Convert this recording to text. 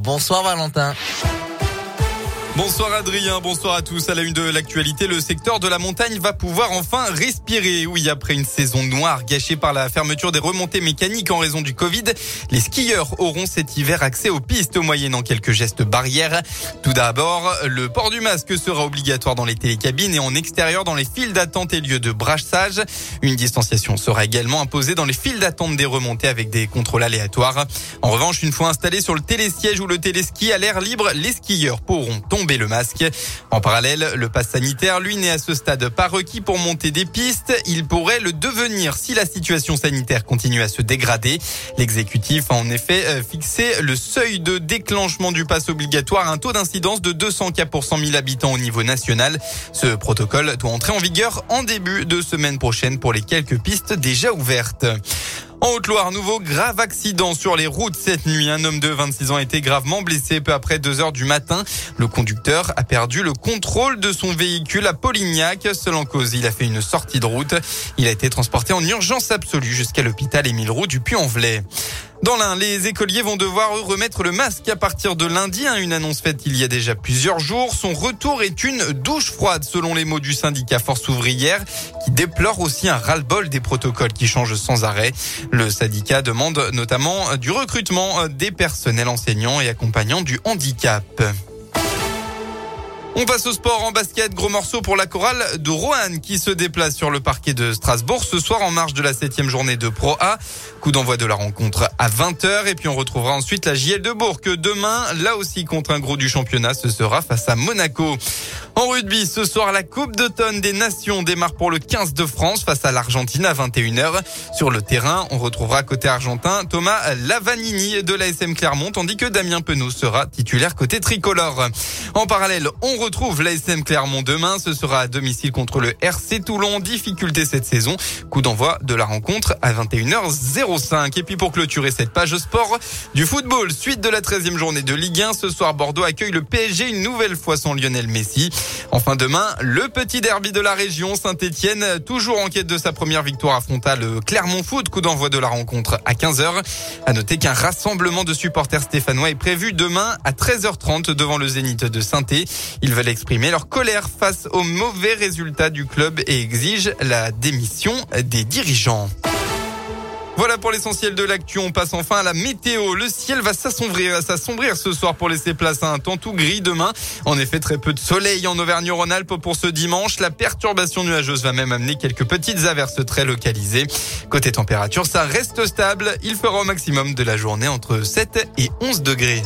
Bonsoir Valentin. Bonsoir Adrien, bonsoir à tous. À la une de l'actualité, le secteur de la montagne va pouvoir enfin respirer. Oui, après une saison noire gâchée par la fermeture des remontées mécaniques en raison du Covid, les skieurs auront cet hiver accès aux pistes moyennant quelques gestes barrières. Tout d'abord, le port du masque sera obligatoire dans les télécabines et en extérieur dans les files d'attente et lieux de brassage. Une distanciation sera également imposée dans les files d'attente des remontées avec des contrôles aléatoires. En revanche, une fois installés sur le télésiège ou le téléski à l'air libre, les skieurs pourront tomber le masque. En parallèle, le pass sanitaire, lui, n'est à ce stade pas requis pour monter des pistes. Il pourrait le devenir si la situation sanitaire continue à se dégrader. L'exécutif a en effet euh, fixé le seuil de déclenchement du pass obligatoire à un taux d'incidence de 200 cas pour 100 000 habitants au niveau national. Ce protocole doit entrer en vigueur en début de semaine prochaine pour les quelques pistes déjà ouvertes. En Haute-Loire, nouveau grave accident sur les routes cette nuit. Un homme de 26 ans a été gravement blessé peu après 2 heures du matin. Le conducteur a perdu le contrôle de son véhicule à Polignac. Selon cause, il a fait une sortie de route. Il a été transporté en urgence absolue jusqu'à l'hôpital Émile Roux du Puy-en-Velay. Dans l'un, les écoliers vont devoir remettre le masque à partir de lundi. Hein, une annonce faite il y a déjà plusieurs jours. Son retour est une douche froide, selon les mots du syndicat Force ouvrière, qui déplore aussi un ras-le-bol des protocoles qui changent sans arrêt. Le syndicat demande notamment du recrutement des personnels enseignants et accompagnants du handicap. On passe au sport en basket. Gros morceau pour la chorale de Roanne qui se déplace sur le parquet de Strasbourg ce soir en marge de la septième journée de Pro A. Coup d'envoi de la rencontre à 20h et puis on retrouvera ensuite la JL de Bourg demain, là aussi contre un gros du championnat, ce sera face à Monaco. En rugby, ce soir, la Coupe d'automne des Nations démarre pour le 15 de France face à l'Argentine à 21h. Sur le terrain, on retrouvera côté argentin Thomas Lavanini de l'ASM Clermont, tandis que Damien Penaud sera titulaire côté tricolore. En parallèle, on retrouve l'ASM Clermont demain. Ce sera à domicile contre le RC Toulon. Difficulté cette saison. Coup d'envoi de la rencontre à 21h05. Et puis pour clôturer cette page sport du football, suite de la 13e journée de Ligue 1, ce soir Bordeaux accueille le PSG une nouvelle fois sans Lionel Messi. Enfin demain, le petit derby de la région, Saint-Etienne, toujours en quête de sa première victoire affronta le Clermont Foot, coup d'envoi de la rencontre à 15h. À noter qu'un rassemblement de supporters stéphanois est prévu demain à 13h30 devant le Zénith de saint Ils veulent exprimer leur colère face aux mauvais résultats du club et exigent la démission des dirigeants. Voilà pour l'essentiel de l'actu. On passe enfin à la météo. Le ciel va s'assombrir, s'assombrir ce soir pour laisser place à un temps tout gris demain. En effet, très peu de soleil en Auvergne-Rhône-Alpes pour ce dimanche. La perturbation nuageuse va même amener quelques petites averses très localisées. Côté température, ça reste stable. Il fera au maximum de la journée entre 7 et 11 degrés.